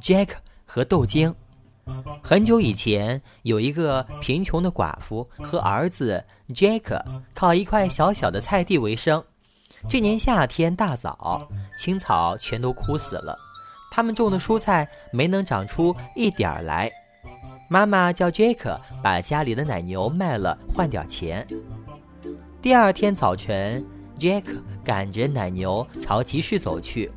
Jack 和豆精。很久以前，有一个贫穷的寡妇和儿子 Jack 靠一块小小的菜地为生。这年夏天大早，青草全都枯死了，他们种的蔬菜没能长出一点儿来。妈妈叫 Jack 把家里的奶牛卖了换点钱。第二天早晨，Jack 赶着奶牛朝集市走去，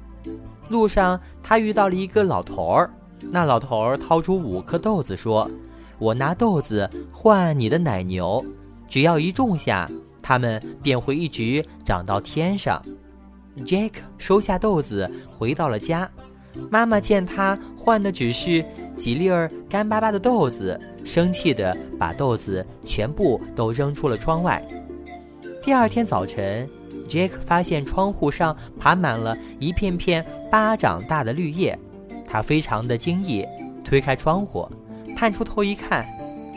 路上他遇到了一个老头儿。那老头儿掏出五颗豆子，说：“我拿豆子换你的奶牛，只要一种下，它们便会一直长到天上。” Jack 收下豆子，回到了家。妈妈见他换的只是几粒儿干巴巴的豆子，生气地把豆子全部都扔出了窗外。第二天早晨，Jack 发现窗户上爬满了一片片巴掌大的绿叶。他非常的惊异，推开窗户，探出头一看，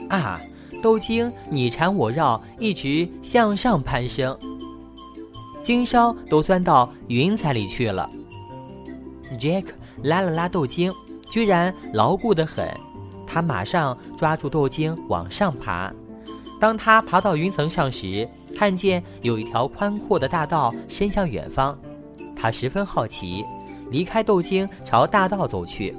啊，豆茎你缠我绕，一直向上攀升，茎梢都钻到云彩里去了。Jack 拉了拉豆茎，居然牢固得很，他马上抓住豆茎往上爬。当他爬到云层上时，看见有一条宽阔的大道伸向远方，他十分好奇。离开豆茎，朝大道走去，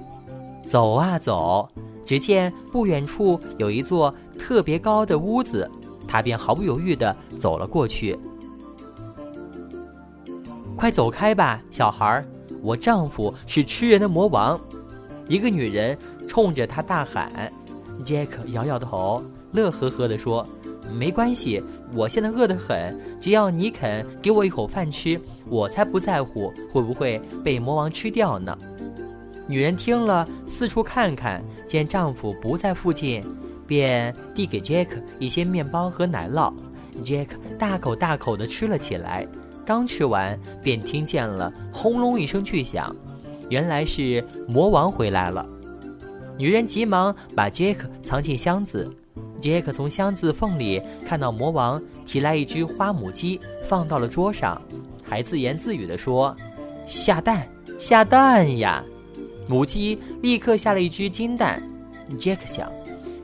走啊走，只见不远处有一座特别高的屋子，他便毫不犹豫地走了过去。快走开吧，小孩！我丈夫是吃人的魔王。一个女人冲着他大喊。杰克摇摇头，乐呵呵地说。没关系，我现在饿得很。只要你肯给我一口饭吃，我才不在乎会不会被魔王吃掉呢。女人听了，四处看看，见丈夫不在附近，便递给杰克一些面包和奶酪。杰克大口大口地吃了起来，刚吃完，便听见了轰隆一声巨响，原来是魔王回来了。女人急忙把杰克藏进箱子。杰克从箱子缝里看到魔王提来一只花母鸡，放到了桌上，还自言自语地说：“下蛋，下蛋呀！”母鸡立刻下了一只金蛋。杰克想，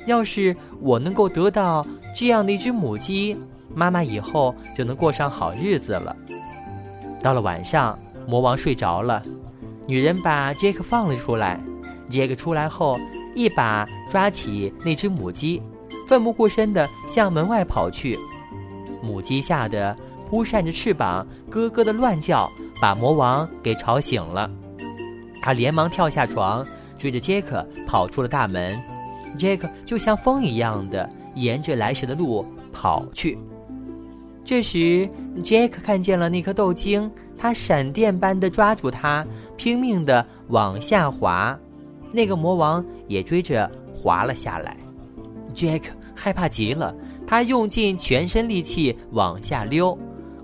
要是我能够得到这样的一只母鸡，妈妈以后就能过上好日子了。到了晚上，魔王睡着了，女人把杰克放了出来。杰克出来后，一把抓起那只母鸡。奋不顾身地向门外跑去，母鸡吓得扑扇着翅膀，咯咯地乱叫，把魔王给吵醒了。他连忙跳下床，追着杰克跑出了大门。杰克就像风一样的沿着来时的路跑去。这时，杰克看见了那颗豆茎，他闪电般的抓住它，拼命地往下滑。那个魔王也追着滑了下来。杰克。害怕极了，他用尽全身力气往下溜。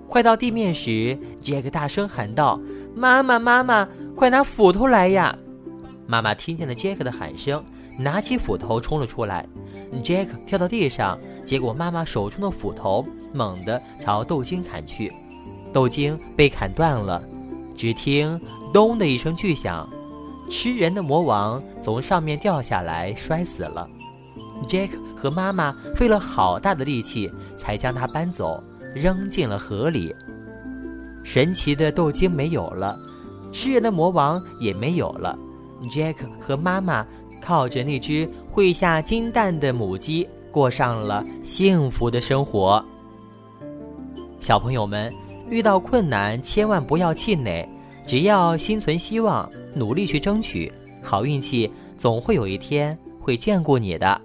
快到地面时，杰克大声喊道：“妈妈，妈妈，快拿斧头来呀！”妈妈听见了杰克的喊声，拿起斧头冲了出来。杰克跳到地上，结果妈妈手中的斧头猛地朝豆茎砍去，豆茎被砍断了。只听“咚”的一声巨响，吃人的魔王从上面掉下来，摔死了。Jack。和妈妈费了好大的力气，才将它搬走，扔进了河里。神奇的豆茎没有了，吃人的魔王也没有了。Jack 和妈妈靠着那只会下金蛋的母鸡，过上了幸福的生活。小朋友们，遇到困难千万不要气馁，只要心存希望，努力去争取，好运气总会有一天会眷顾你的。